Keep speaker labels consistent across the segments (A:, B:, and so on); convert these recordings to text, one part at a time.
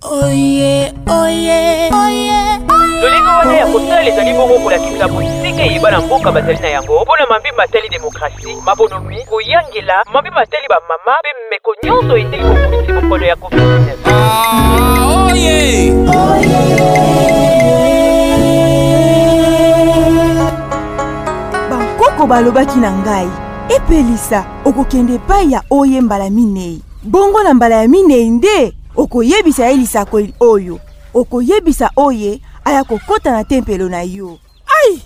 A: Oye, oye, oye,
B: lolenge wana ya kosala ezali bongo kolakisa mosika eyeba na mboka bazali na yango mpo na mambi matali demokrasi maponomi koyangela mambi matali bamama mpe meko nyonso etei bobulisi bokono ya covid-19
C: ah, oye.
D: bankoko balobaki na ngai epelisa okokende epai ya oye mbala minei bongo na mbala ya minei nde Okoyebisa ye lisakoli oyo, okoyebisa oye aya kokota na tempelo na yo. Ai!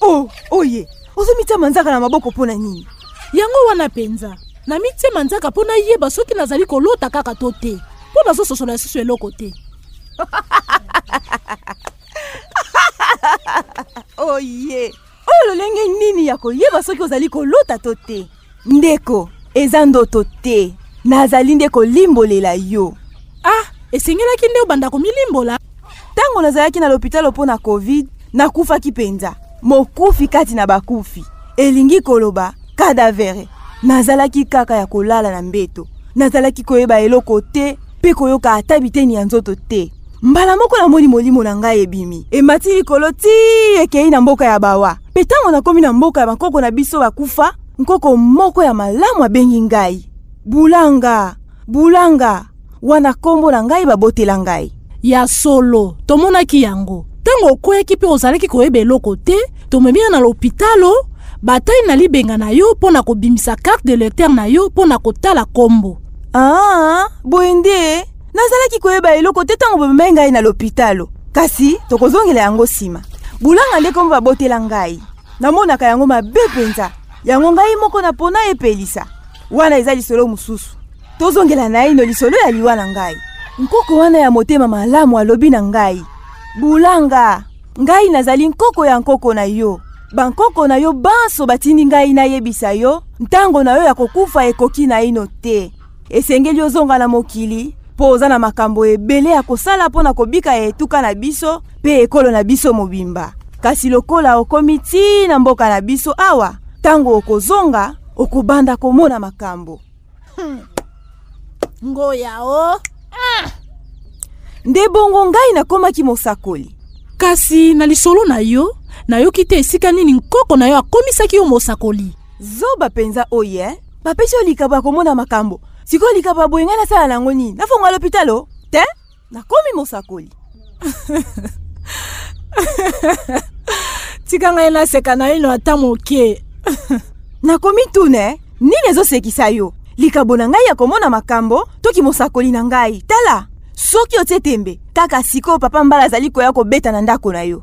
D: Oh, oye, ozomitya manzaka na maboko mpo na nini?
A: Yango wana mpenza. Namitye manzaka mpo nayeba soki nazali kolota kaka to te, mpo nazososola lisusu eloko te.
D: oye! Oh, oyo lolenge nini ya koyeba soki ozali kolota to te ndeko eza ndoto te nazali nde kolimbolela yo
A: ah esengelaki nde obanda komilimbola
D: ntango nazalaki na lopitalo mpo na covid nakufaki mpenza mokufi kati na bakufi elingi koloba kadavere nazalaki kaka ya kolala na mbeto nazalaki koyeba eloko te mpe koyoka ata biteni ya nzoto te Mbala moko namoni molimo na ngai ebimi, emati likolo tii ekei na mboka ya bawa. Mpe ntango nakomi na mboka ya bankoko na biso bakufa, nkoko moko ya malamu abengi ngai, Bulanga, Bulanga, wana nkombo na ngai babotela ngai.
A: Ya solo, tomonaki yango. Ntango okweyaki mpe ozalaki koyeba eloko te, tomemi yo na lopitalo, batali na libenga na yo mpo na kobimisa carte de lecteur na yo mpo na kotala nkombo.
D: Ah, boye nde? nazalaki koyeba eloko te ntango bamemaki ngai na lopitalo kasi tokozongela yango nsima bulanga nde nkombo babotela ngai namonaka yango mabe mpenza yango ngai moko napona epelisa wana eza lisolo mosusu tozongela naino lisolo ya liwa na ngai nkoko wana ya motema malamu alobi na ngai bulanga ngai nazali nkoko ya nkoko na yo bankoko na yo banso batindi ngai nayebisa yo ntango na yo ya kokufa ekoki naino te Esengeli ozonga na mokili mpo oza na makambo ebele ya kosala mpo na kobika ya etuka na biso mpe ekolo na biso mobimba. Kasi lokola okomi tii na mboka na biso awa, ntango okozonga okobanda komona makambo. Hmm.
A: Ngoya o. Oh. Hmm.
D: Nde bongo ngai nakomaki mosakoli.
A: Kasi na lisolo na yo, nayoki te esika nini nkoko na yo akomisaki yo mosakoli.
D: Zoba mpenza oye eh? bapesi yo likabo ya komona makambo sikoyo likabo ya boye ngai nasala na yango nini nafongola lopitalo te nakomi mosakoli
A: tika ngai naseka naino ata moke
D: nakomi tune nini ezosekisa yo likabo na ngai ya komona makambo to kimosakoli na ngai tala soki otie tembe kaka sikoyo papa mbala azali koya kobeta na ndako na yo